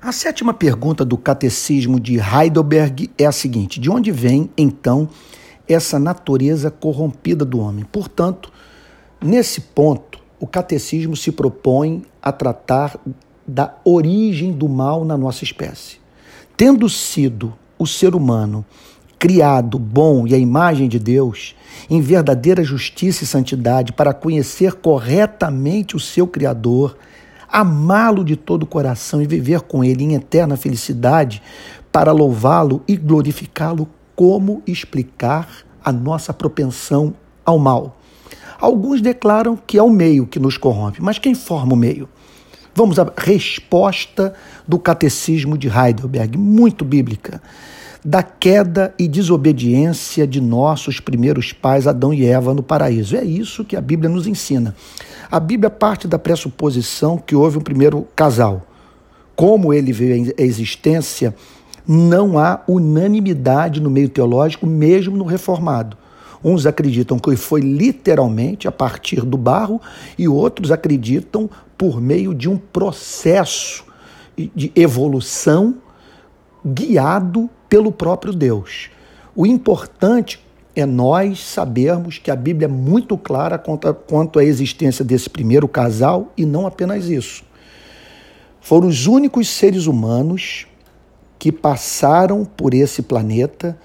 A sétima pergunta do Catecismo de Heidelberg é a seguinte: de onde vem, então, essa natureza corrompida do homem? Portanto, nesse ponto, o Catecismo se propõe a tratar da origem do mal na nossa espécie. Tendo sido o ser humano criado bom e a imagem de Deus, em verdadeira justiça e santidade, para conhecer corretamente o seu Criador, amá-lo de todo o coração e viver com ele em eterna felicidade, para louvá-lo e glorificá-lo, como explicar a nossa propensão ao mal? Alguns declaram que é o meio que nos corrompe, mas quem forma o meio? Vamos à resposta do Catecismo de Heidelberg, muito bíblica da queda e desobediência de nossos primeiros pais, Adão e Eva, no paraíso. É isso que a Bíblia nos ensina. A Bíblia parte da pressuposição que houve um primeiro casal. Como ele veio à existência, não há unanimidade no meio teológico, mesmo no reformado. Uns acreditam que foi literalmente a partir do barro e outros acreditam por meio de um processo de evolução guiado pelo próprio Deus. O importante é nós sabermos que a Bíblia é muito clara quanto, à existência desse primeiro casal e não apenas isso. Foram os únicos seres humanos que passaram por esse planeta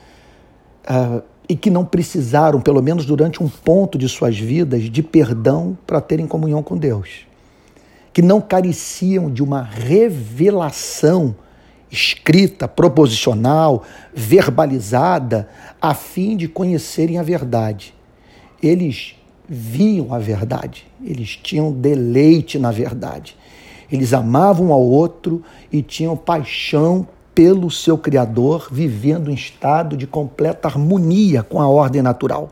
uh, e que não precisaram, pelo menos durante um ponto de suas vidas, de perdão para terem comunhão com Deus. Que não careciam de uma revelação escrita, proposicional, verbalizada, a fim de conhecerem a verdade. Eles viam a verdade, eles tinham deleite na verdade. Eles amavam ao outro e tinham paixão pelo seu Criador, vivendo em estado de completa harmonia com a ordem natural.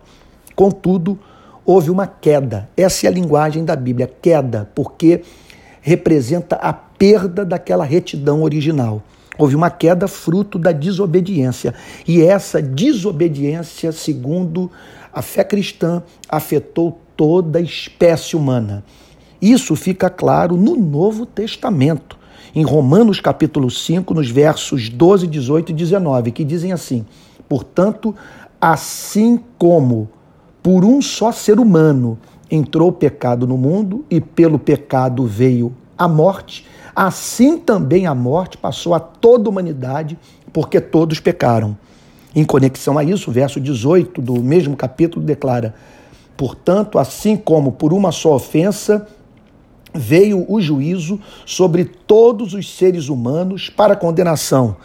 Contudo, houve uma queda. Essa é a linguagem da Bíblia, queda, porque representa a perda daquela retidão original. Houve uma queda fruto da desobediência. E essa desobediência, segundo a fé cristã, afetou toda a espécie humana. Isso fica claro no Novo Testamento, em Romanos capítulo 5, nos versos 12, 18 e 19, que dizem assim: Portanto, assim como por um só ser humano entrou o pecado no mundo e pelo pecado veio a morte, assim também a morte passou a toda a humanidade, porque todos pecaram. Em conexão a isso, o verso 18 do mesmo capítulo declara: Portanto, assim como por uma só ofensa veio o juízo sobre todos os seres humanos para condenação.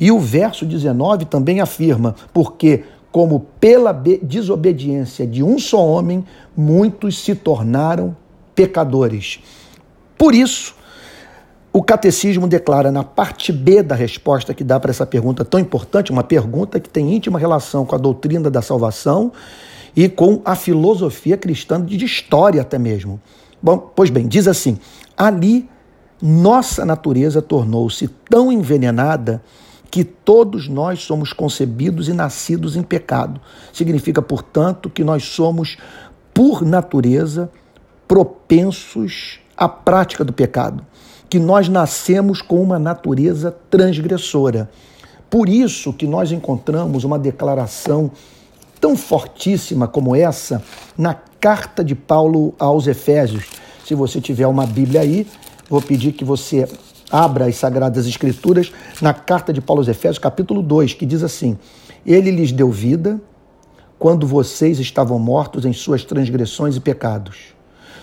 E o verso 19 também afirma: Porque como pela desobediência de um só homem, muitos se tornaram pecadores. Por isso, o catecismo declara na parte B da resposta que dá para essa pergunta tão importante, uma pergunta que tem íntima relação com a doutrina da salvação e com a filosofia cristã de história até mesmo. Bom, pois bem, diz assim: ali nossa natureza tornou-se tão envenenada que todos nós somos concebidos e nascidos em pecado. Significa, portanto, que nós somos, por natureza, propensos à prática do pecado que nós nascemos com uma natureza transgressora. Por isso que nós encontramos uma declaração tão fortíssima como essa na carta de Paulo aos Efésios. Se você tiver uma Bíblia aí, vou pedir que você abra as Sagradas Escrituras na carta de Paulo aos Efésios, capítulo 2, que diz assim: Ele lhes deu vida quando vocês estavam mortos em suas transgressões e pecados,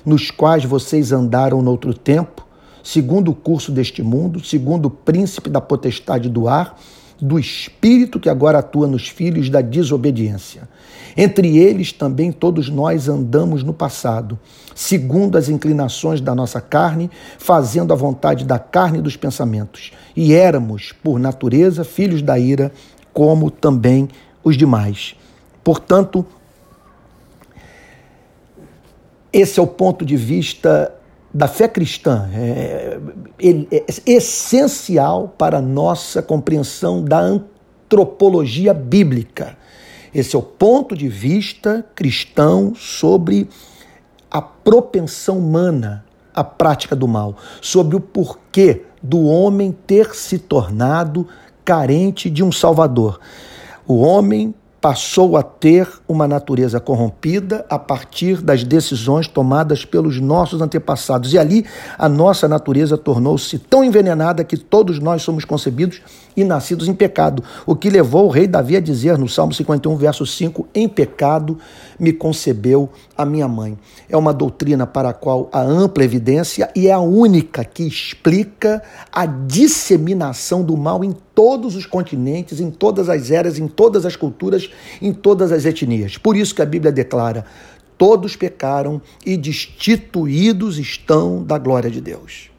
nos quais vocês andaram noutro tempo segundo o curso deste mundo, segundo o príncipe da potestade do ar, do espírito que agora atua nos filhos da desobediência. Entre eles também todos nós andamos no passado, segundo as inclinações da nossa carne, fazendo a vontade da carne e dos pensamentos. E éramos, por natureza, filhos da ira, como também os demais. Portanto, esse é o ponto de vista da fé cristã é, é, é, essencial para a nossa compreensão da antropologia bíblica. Esse é o ponto de vista cristão sobre a propensão humana a prática do mal, sobre o porquê do homem ter se tornado carente de um Salvador. O homem passou a ter uma natureza corrompida a partir das decisões tomadas pelos nossos antepassados. E ali a nossa natureza tornou-se tão envenenada que todos nós somos concebidos e nascidos em pecado. O que levou o rei Davi a dizer no Salmo 51, verso 5: Em pecado me concebeu a minha mãe. É uma doutrina para a qual há ampla evidência e é a única que explica a disseminação do mal em todos os continentes, em todas as eras, em todas as culturas, em todas as etnias. Por isso que a Bíblia declara: todos pecaram e destituídos estão da glória de Deus.